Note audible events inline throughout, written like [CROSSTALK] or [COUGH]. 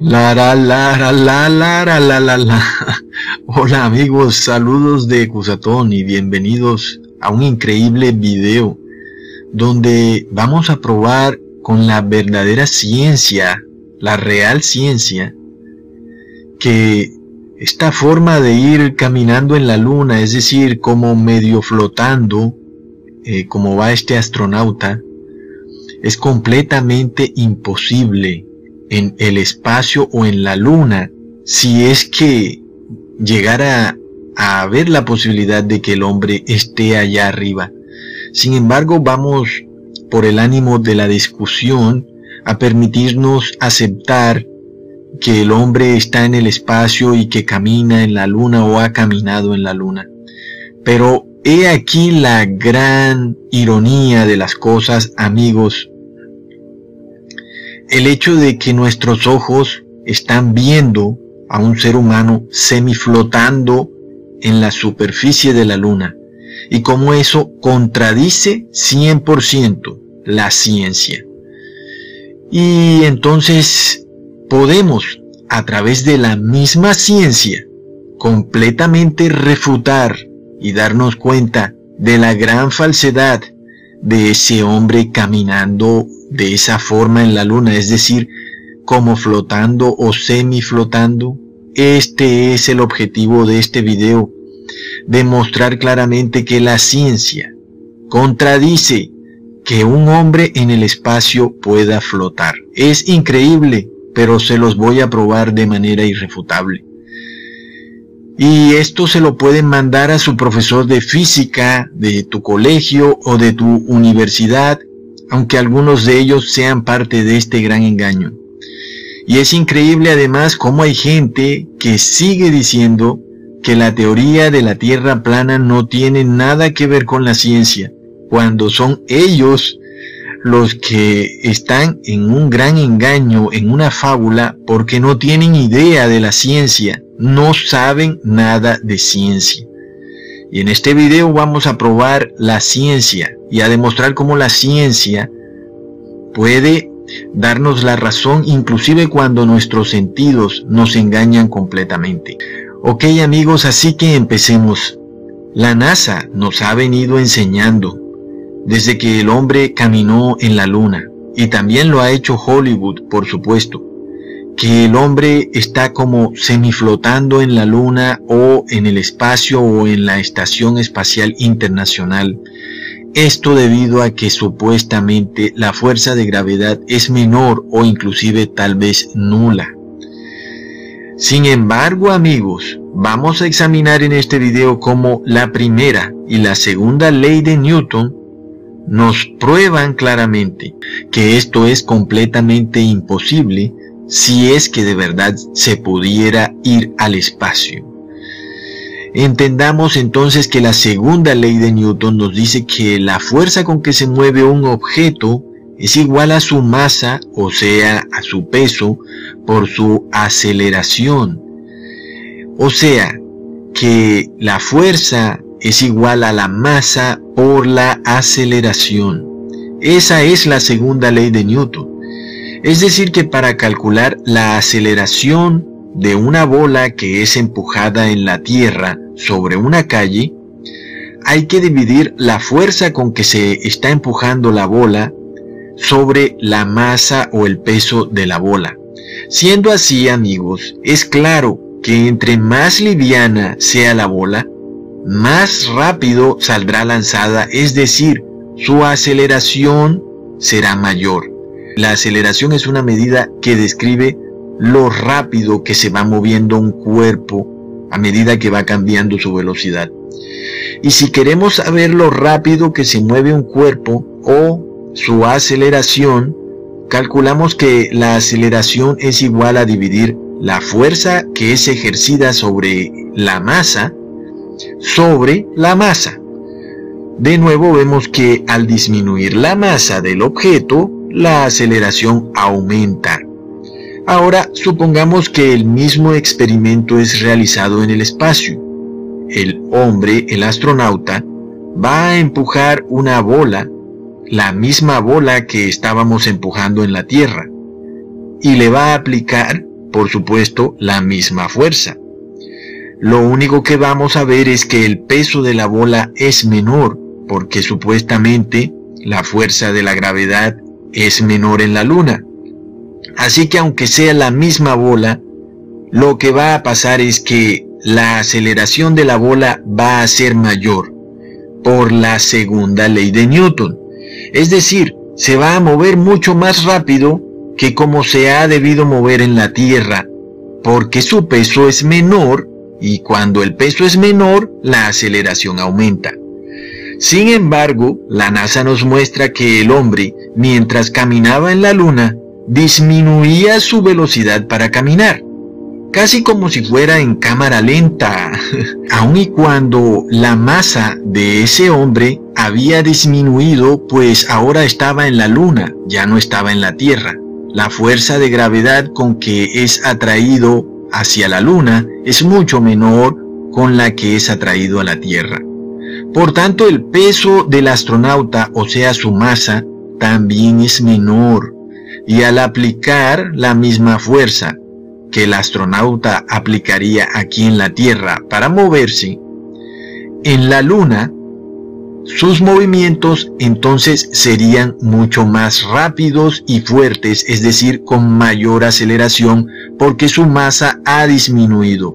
La la la la la la la la la la. Hola amigos, saludos de Cusatón y bienvenidos a un increíble video donde vamos a probar con la verdadera ciencia, la real ciencia, que esta forma de ir caminando en la luna, es decir, como medio flotando, eh, como va este astronauta, es completamente imposible en el espacio o en la luna si es que llegara a haber la posibilidad de que el hombre esté allá arriba. Sin embargo, vamos por el ánimo de la discusión a permitirnos aceptar que el hombre está en el espacio y que camina en la luna o ha caminado en la luna. Pero he aquí la gran ironía de las cosas, amigos. El hecho de que nuestros ojos están viendo a un ser humano semiflotando en la superficie de la luna y cómo eso contradice 100% la ciencia. Y entonces podemos, a través de la misma ciencia, completamente refutar y darnos cuenta de la gran falsedad de ese hombre caminando de esa forma en la luna, es decir, como flotando o semiflotando. Este es el objetivo de este video, demostrar claramente que la ciencia contradice que un hombre en el espacio pueda flotar. Es increíble, pero se los voy a probar de manera irrefutable. Y esto se lo pueden mandar a su profesor de física de tu colegio o de tu universidad, aunque algunos de ellos sean parte de este gran engaño. Y es increíble además cómo hay gente que sigue diciendo que la teoría de la Tierra plana no tiene nada que ver con la ciencia, cuando son ellos los que están en un gran engaño, en una fábula, porque no tienen idea de la ciencia, no saben nada de ciencia. Y en este video vamos a probar la ciencia y a demostrar cómo la ciencia puede darnos la razón inclusive cuando nuestros sentidos nos engañan completamente. Ok amigos, así que empecemos. La NASA nos ha venido enseñando desde que el hombre caminó en la luna, y también lo ha hecho Hollywood, por supuesto, que el hombre está como semiflotando en la luna o en el espacio o en la Estación Espacial Internacional. Esto debido a que supuestamente la fuerza de gravedad es menor o inclusive tal vez nula. Sin embargo, amigos, vamos a examinar en este video cómo la primera y la segunda ley de Newton nos prueban claramente que esto es completamente imposible si es que de verdad se pudiera ir al espacio. Entendamos entonces que la segunda ley de Newton nos dice que la fuerza con que se mueve un objeto es igual a su masa, o sea, a su peso, por su aceleración. O sea, que la fuerza es igual a la masa por la aceleración. Esa es la segunda ley de Newton. Es decir, que para calcular la aceleración de una bola que es empujada en la tierra sobre una calle, hay que dividir la fuerza con que se está empujando la bola sobre la masa o el peso de la bola. Siendo así, amigos, es claro que entre más liviana sea la bola, más rápido saldrá lanzada, es decir, su aceleración será mayor. La aceleración es una medida que describe lo rápido que se va moviendo un cuerpo a medida que va cambiando su velocidad. Y si queremos saber lo rápido que se mueve un cuerpo o su aceleración, calculamos que la aceleración es igual a dividir la fuerza que es ejercida sobre la masa sobre la masa. De nuevo vemos que al disminuir la masa del objeto, la aceleración aumenta. Ahora supongamos que el mismo experimento es realizado en el espacio. El hombre, el astronauta, va a empujar una bola, la misma bola que estábamos empujando en la Tierra, y le va a aplicar, por supuesto, la misma fuerza. Lo único que vamos a ver es que el peso de la bola es menor, porque supuestamente la fuerza de la gravedad es menor en la Luna. Así que aunque sea la misma bola, lo que va a pasar es que la aceleración de la bola va a ser mayor por la segunda ley de Newton. Es decir, se va a mover mucho más rápido que como se ha debido mover en la Tierra, porque su peso es menor y cuando el peso es menor, la aceleración aumenta. Sin embargo, la NASA nos muestra que el hombre, mientras caminaba en la Luna, disminuía su velocidad para caminar, casi como si fuera en cámara lenta, [LAUGHS] aun y cuando la masa de ese hombre había disminuido, pues ahora estaba en la luna, ya no estaba en la Tierra. La fuerza de gravedad con que es atraído hacia la luna es mucho menor con la que es atraído a la Tierra. Por tanto, el peso del astronauta, o sea, su masa, también es menor y al aplicar la misma fuerza que el astronauta aplicaría aquí en la Tierra para moverse, en la Luna, sus movimientos entonces serían mucho más rápidos y fuertes, es decir, con mayor aceleración, porque su masa ha disminuido.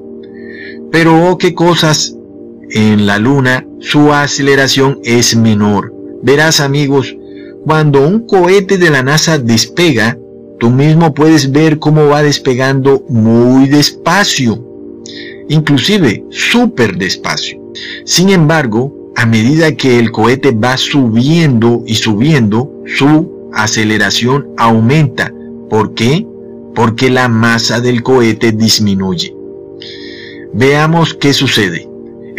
Pero, oh, ¿qué cosas? En la Luna su aceleración es menor. Verás amigos, cuando un cohete de la NASA despega, tú mismo puedes ver cómo va despegando muy despacio, inclusive súper despacio. Sin embargo, a medida que el cohete va subiendo y subiendo, su aceleración aumenta. ¿Por qué? Porque la masa del cohete disminuye. Veamos qué sucede.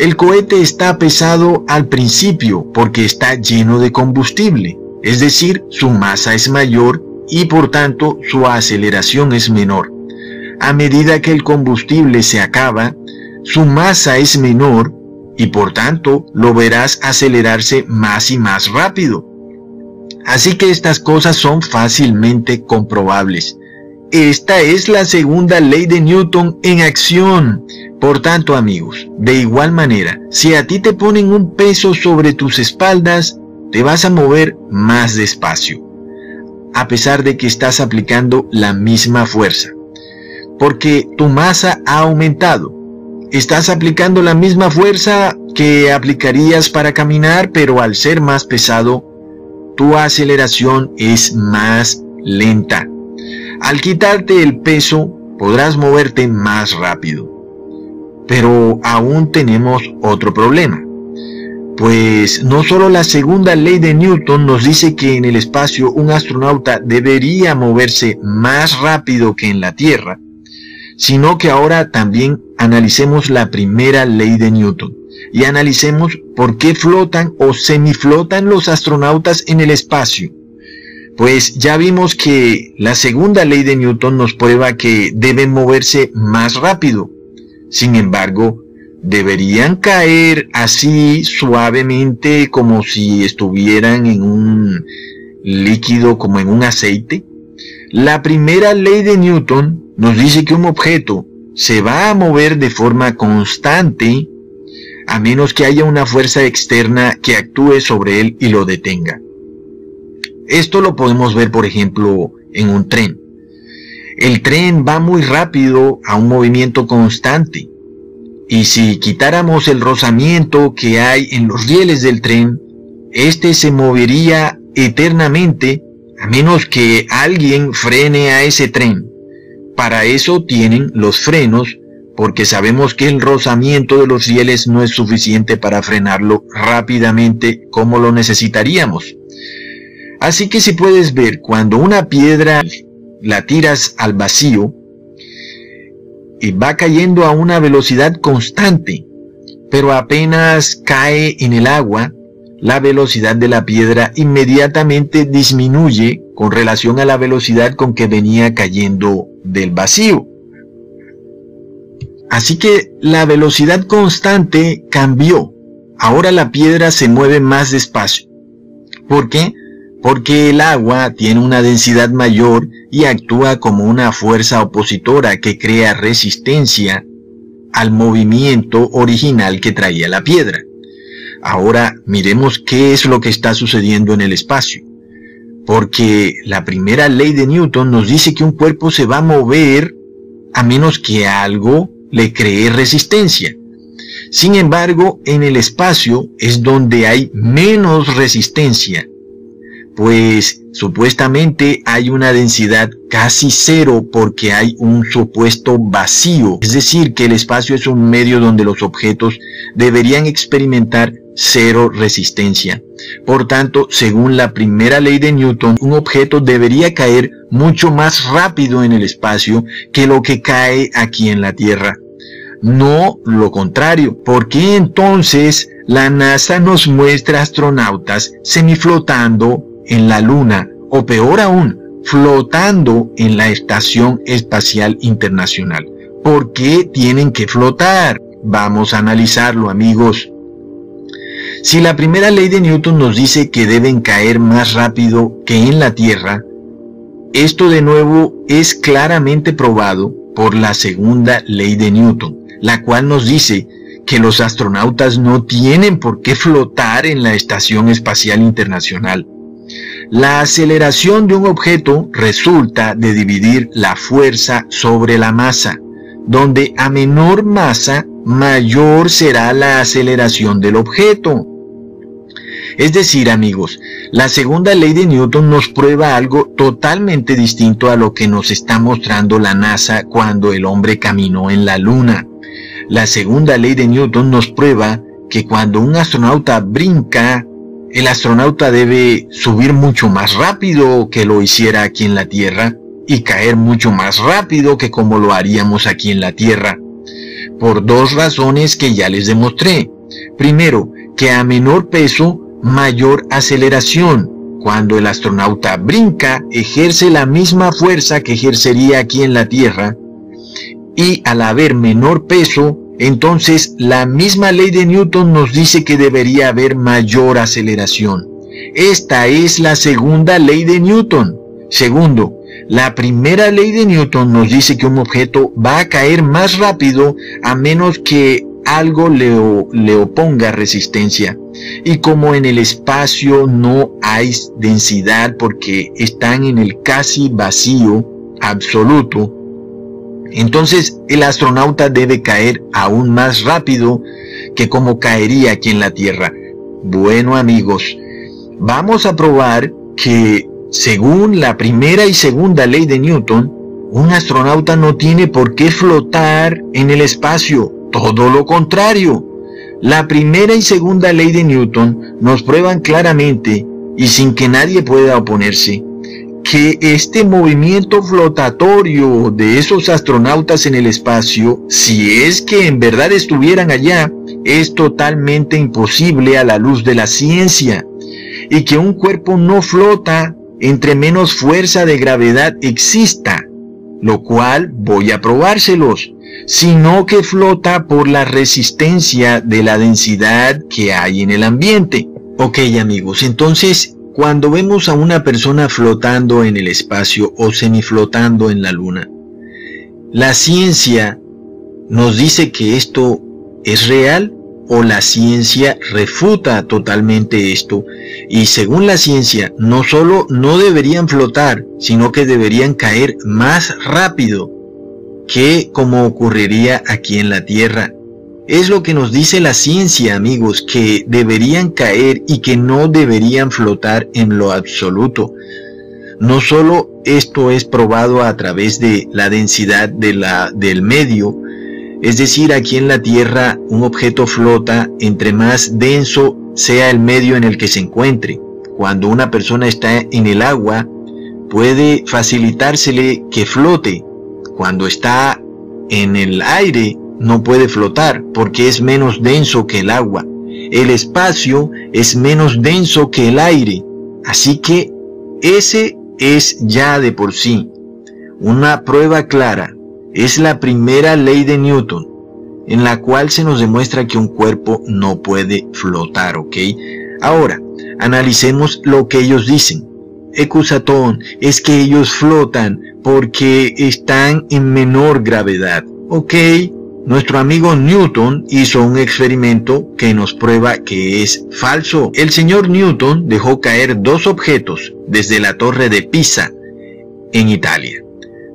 El cohete está pesado al principio porque está lleno de combustible es decir, su masa es mayor y por tanto su aceleración es menor. A medida que el combustible se acaba, su masa es menor y por tanto lo verás acelerarse más y más rápido. Así que estas cosas son fácilmente comprobables. Esta es la segunda ley de Newton en acción. Por tanto, amigos, de igual manera, si a ti te ponen un peso sobre tus espaldas, te vas a mover más despacio, a pesar de que estás aplicando la misma fuerza, porque tu masa ha aumentado. Estás aplicando la misma fuerza que aplicarías para caminar, pero al ser más pesado, tu aceleración es más lenta. Al quitarte el peso, podrás moverte más rápido. Pero aún tenemos otro problema. Pues no solo la segunda ley de Newton nos dice que en el espacio un astronauta debería moverse más rápido que en la Tierra, sino que ahora también analicemos la primera ley de Newton y analicemos por qué flotan o semiflotan los astronautas en el espacio. Pues ya vimos que la segunda ley de Newton nos prueba que deben moverse más rápido. Sin embargo, deberían caer así suavemente como si estuvieran en un líquido como en un aceite? La primera ley de Newton nos dice que un objeto se va a mover de forma constante a menos que haya una fuerza externa que actúe sobre él y lo detenga. Esto lo podemos ver, por ejemplo, en un tren. El tren va muy rápido a un movimiento constante y si quitáramos el rozamiento que hay en los rieles del tren, éste se movería eternamente a menos que alguien frene a ese tren. Para eso tienen los frenos, porque sabemos que el rozamiento de los rieles no es suficiente para frenarlo rápidamente como lo necesitaríamos. Así que si puedes ver, cuando una piedra la tiras al vacío, y va cayendo a una velocidad constante, pero apenas cae en el agua, la velocidad de la piedra inmediatamente disminuye con relación a la velocidad con que venía cayendo del vacío. Así que la velocidad constante cambió. Ahora la piedra se mueve más despacio. ¿Por qué? Porque el agua tiene una densidad mayor y actúa como una fuerza opositora que crea resistencia al movimiento original que traía la piedra. Ahora miremos qué es lo que está sucediendo en el espacio. Porque la primera ley de Newton nos dice que un cuerpo se va a mover a menos que algo le cree resistencia. Sin embargo, en el espacio es donde hay menos resistencia pues supuestamente hay una densidad casi cero porque hay un supuesto vacío. Es decir, que el espacio es un medio donde los objetos deberían experimentar cero resistencia. Por tanto, según la primera ley de Newton, un objeto debería caer mucho más rápido en el espacio que lo que cae aquí en la Tierra. No lo contrario. ¿Por qué entonces la NASA nos muestra astronautas semiflotando en la Luna o peor aún, flotando en la Estación Espacial Internacional. ¿Por qué tienen que flotar? Vamos a analizarlo amigos. Si la primera ley de Newton nos dice que deben caer más rápido que en la Tierra, esto de nuevo es claramente probado por la segunda ley de Newton, la cual nos dice que los astronautas no tienen por qué flotar en la Estación Espacial Internacional. La aceleración de un objeto resulta de dividir la fuerza sobre la masa, donde a menor masa, mayor será la aceleración del objeto. Es decir, amigos, la segunda ley de Newton nos prueba algo totalmente distinto a lo que nos está mostrando la NASA cuando el hombre caminó en la Luna. La segunda ley de Newton nos prueba que cuando un astronauta brinca el astronauta debe subir mucho más rápido que lo hiciera aquí en la Tierra y caer mucho más rápido que como lo haríamos aquí en la Tierra. Por dos razones que ya les demostré. Primero, que a menor peso, mayor aceleración. Cuando el astronauta brinca, ejerce la misma fuerza que ejercería aquí en la Tierra. Y al haber menor peso, entonces la misma ley de Newton nos dice que debería haber mayor aceleración. Esta es la segunda ley de Newton. Segundo, la primera ley de Newton nos dice que un objeto va a caer más rápido a menos que algo le, le, oponga resistencia. Y como en el espacio no hay densidad porque están en el casi vacío absoluto, entonces el astronauta debe caer aún más rápido que como caería aquí en la Tierra. Bueno amigos, vamos a probar que según la primera y segunda ley de Newton, un astronauta no tiene por qué flotar en el espacio, todo lo contrario. La primera y segunda ley de Newton nos prueban claramente y sin que nadie pueda oponerse que este movimiento flotatorio de esos astronautas en el espacio, si es que en verdad estuvieran allá, es totalmente imposible a la luz de la ciencia, y que un cuerpo no flota entre menos fuerza de gravedad exista, lo cual voy a probárselos, sino que flota por la resistencia de la densidad que hay en el ambiente. Ok amigos, entonces cuando vemos a una persona flotando en el espacio o semiflotando en la luna, la ciencia nos dice que esto es real o la ciencia refuta totalmente esto. Y según la ciencia no solo no deberían flotar, sino que deberían caer más rápido que como ocurriría aquí en la Tierra es lo que nos dice la ciencia, amigos, que deberían caer y que no deberían flotar en lo absoluto. No solo esto es probado a través de la densidad de la, del medio, es decir, aquí en la Tierra un objeto flota entre más denso sea el medio en el que se encuentre. Cuando una persona está en el agua, puede facilitársele que flote. Cuando está en el aire, no puede flotar porque es menos denso que el agua. El espacio es menos denso que el aire. Así que ese es ya de por sí una prueba clara. Es la primera ley de Newton, en la cual se nos demuestra que un cuerpo no puede flotar, ¿ok? Ahora, analicemos lo que ellos dicen. Ecusatón es que ellos flotan porque están en menor gravedad, ¿ok? Nuestro amigo Newton hizo un experimento que nos prueba que es falso. El señor Newton dejó caer dos objetos desde la torre de Pisa, en Italia.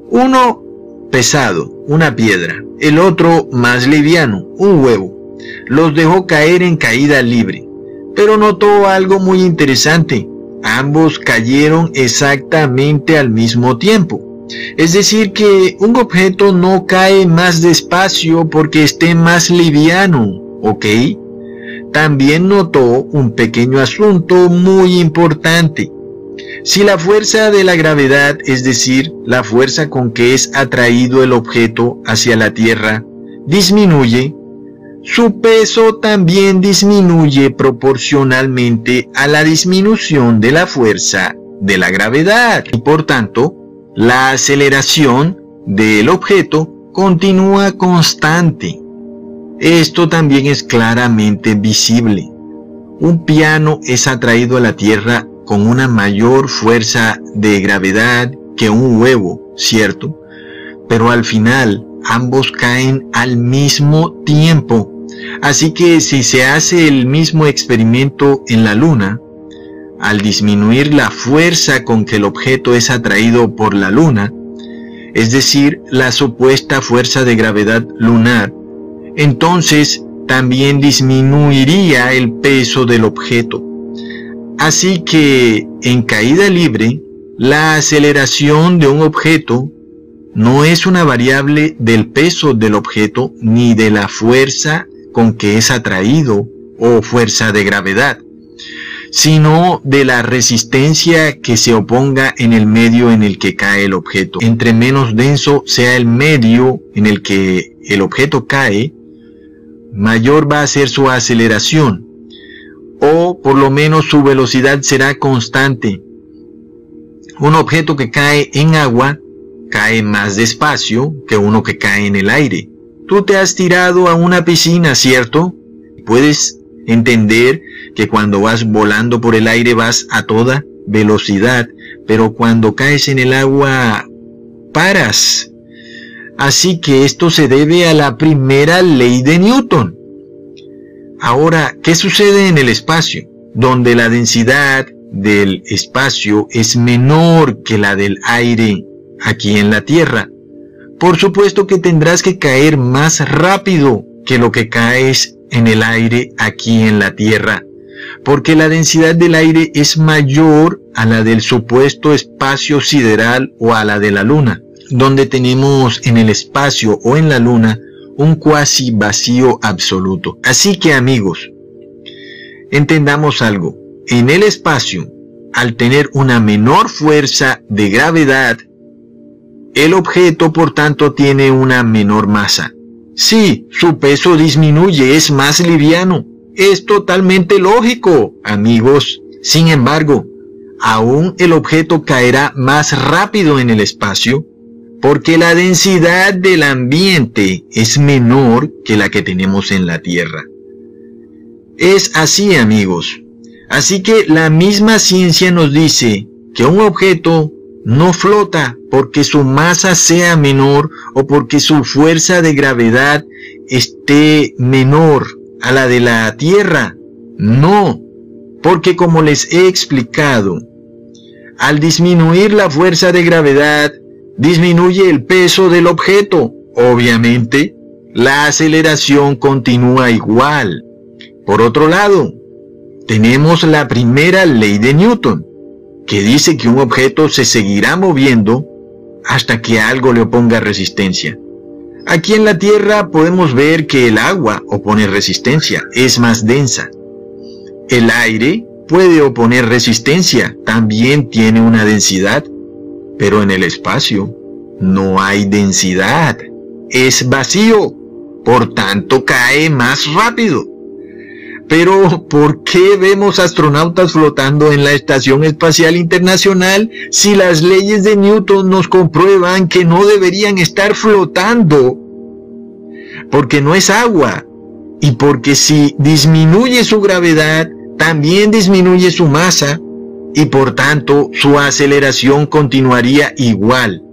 Uno pesado, una piedra, el otro más liviano, un huevo. Los dejó caer en caída libre, pero notó algo muy interesante. Ambos cayeron exactamente al mismo tiempo. Es decir, que un objeto no cae más despacio porque esté más liviano, ¿ok? También notó un pequeño asunto muy importante. Si la fuerza de la gravedad, es decir, la fuerza con que es atraído el objeto hacia la Tierra, disminuye, su peso también disminuye proporcionalmente a la disminución de la fuerza de la gravedad y por tanto la aceleración del objeto continúa constante. Esto también es claramente visible. Un piano es atraído a la Tierra con una mayor fuerza de gravedad que un huevo, ¿cierto? Pero al final ambos caen al mismo tiempo. Así que si se hace el mismo experimento en la Luna, al disminuir la fuerza con que el objeto es atraído por la luna, es decir, la supuesta fuerza de gravedad lunar, entonces también disminuiría el peso del objeto. Así que en caída libre, la aceleración de un objeto no es una variable del peso del objeto ni de la fuerza con que es atraído o fuerza de gravedad sino de la resistencia que se oponga en el medio en el que cae el objeto. Entre menos denso sea el medio en el que el objeto cae, mayor va a ser su aceleración, o por lo menos su velocidad será constante. Un objeto que cae en agua cae más despacio que uno que cae en el aire. Tú te has tirado a una piscina, ¿cierto? Puedes entender que cuando vas volando por el aire vas a toda velocidad, pero cuando caes en el agua paras. Así que esto se debe a la primera ley de Newton. Ahora, ¿qué sucede en el espacio? Donde la densidad del espacio es menor que la del aire aquí en la Tierra. Por supuesto que tendrás que caer más rápido que lo que caes en el aire aquí en la Tierra porque la densidad del aire es mayor a la del supuesto espacio sideral o a la de la Luna, donde tenemos en el espacio o en la Luna un cuasi vacío absoluto. Así que amigos, entendamos algo. En el espacio, al tener una menor fuerza de gravedad, el objeto por tanto tiene una menor masa. Sí, su peso disminuye, es más liviano, es totalmente lógico, amigos. Sin embargo, aún el objeto caerá más rápido en el espacio porque la densidad del ambiente es menor que la que tenemos en la Tierra. Es así, amigos. Así que la misma ciencia nos dice que un objeto no flota porque su masa sea menor o porque su fuerza de gravedad esté menor a la de la Tierra. No, porque como les he explicado, al disminuir la fuerza de gravedad, disminuye el peso del objeto. Obviamente, la aceleración continúa igual. Por otro lado, tenemos la primera ley de Newton, que dice que un objeto se seguirá moviendo hasta que algo le oponga resistencia. Aquí en la Tierra podemos ver que el agua opone resistencia, es más densa. El aire puede oponer resistencia, también tiene una densidad, pero en el espacio no hay densidad, es vacío, por tanto cae más rápido. Pero, ¿por qué vemos astronautas flotando en la Estación Espacial Internacional si las leyes de Newton nos comprueban que no deberían estar flotando? Porque no es agua. Y porque si disminuye su gravedad, también disminuye su masa y por tanto su aceleración continuaría igual.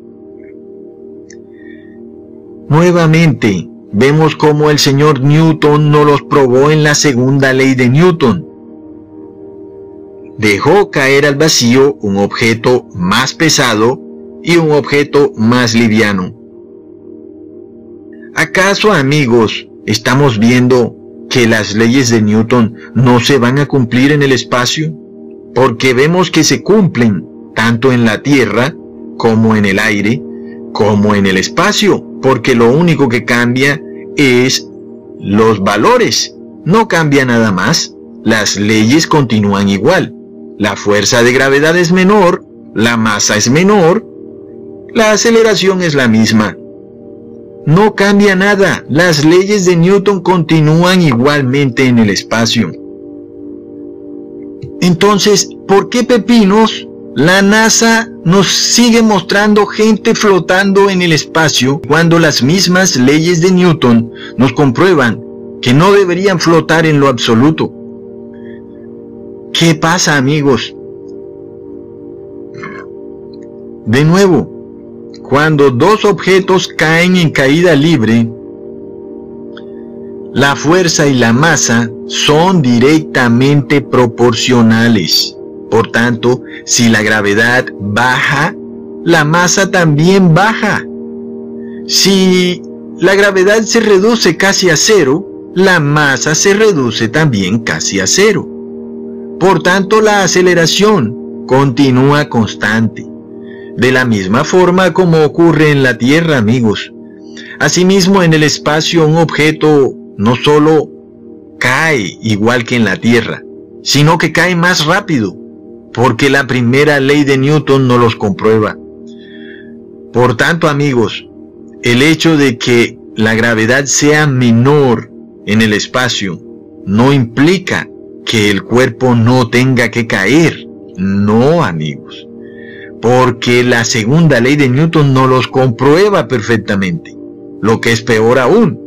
Nuevamente, vemos cómo el señor Newton nos los probó en la segunda ley de Newton. Dejó caer al vacío un objeto más pesado y un objeto más liviano. ¿Acaso amigos estamos viendo que las leyes de Newton no se van a cumplir en el espacio? Porque vemos que se cumplen tanto en la Tierra como en el aire, como en el espacio, porque lo único que cambia es los valores. No cambia nada más. Las leyes continúan igual. La fuerza de gravedad es menor, la masa es menor, la aceleración es la misma. No cambia nada. Las leyes de Newton continúan igualmente en el espacio. Entonces, ¿por qué pepinos la NASA nos sigue mostrando gente flotando en el espacio cuando las mismas leyes de Newton nos comprueban que no deberían flotar en lo absoluto. ¿Qué pasa amigos? De nuevo, cuando dos objetos caen en caída libre, la fuerza y la masa son directamente proporcionales. Por tanto, si la gravedad baja, la masa también baja. Si la gravedad se reduce casi a cero, la masa se reduce también casi a cero. Por tanto, la aceleración continúa constante. De la misma forma como ocurre en la Tierra, amigos. Asimismo, en el espacio un objeto no solo cae igual que en la Tierra, sino que cae más rápido porque la primera ley de Newton no los comprueba. Por tanto, amigos, el hecho de que la gravedad sea menor en el espacio no implica que el cuerpo no tenga que caer. No, amigos. Porque la segunda ley de Newton no los comprueba perfectamente. Lo que es peor aún.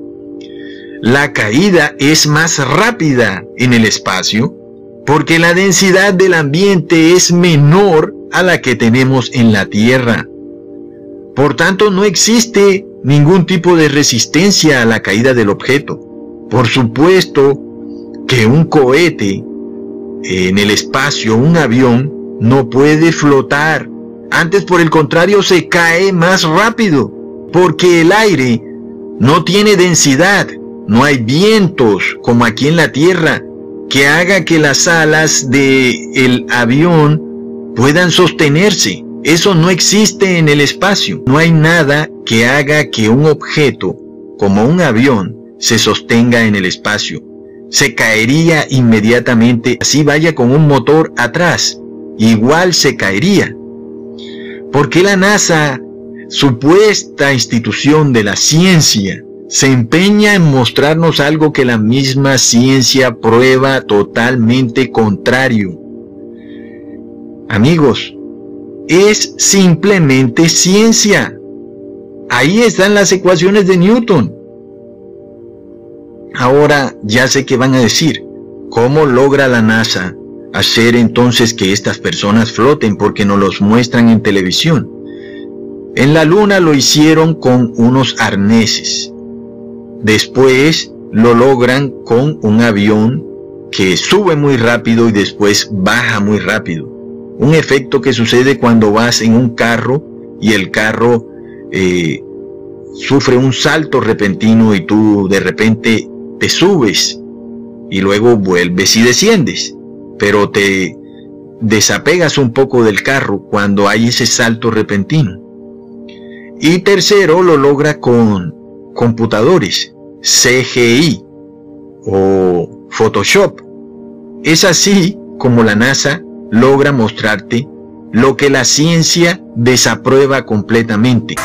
La caída es más rápida en el espacio porque la densidad del ambiente es menor a la que tenemos en la Tierra. Por tanto, no existe ningún tipo de resistencia a la caída del objeto. Por supuesto que un cohete en el espacio, un avión, no puede flotar. Antes, por el contrario, se cae más rápido, porque el aire no tiene densidad, no hay vientos como aquí en la Tierra, que haga que las alas del el avión puedan sostenerse. Eso no existe en el espacio. No hay nada que haga que un objeto, como un avión, se sostenga en el espacio. Se caería inmediatamente, así vaya con un motor atrás. Igual se caería. Porque la NASA, supuesta institución de la ciencia, se empeña en mostrarnos algo que la misma ciencia prueba totalmente contrario. Amigos, es simplemente ciencia. Ahí están las ecuaciones de Newton. Ahora ya sé que van a decir, ¿cómo logra la NASA hacer entonces que estas personas floten porque nos los muestran en televisión? En la luna lo hicieron con unos arneses Después lo logran con un avión que sube muy rápido y después baja muy rápido. Un efecto que sucede cuando vas en un carro y el carro eh, sufre un salto repentino y tú de repente te subes y luego vuelves y desciendes, pero te desapegas un poco del carro cuando hay ese salto repentino. Y tercero, lo logra con computadores, CGI o Photoshop. Es así como la NASA logra mostrarte lo que la ciencia desaprueba completamente.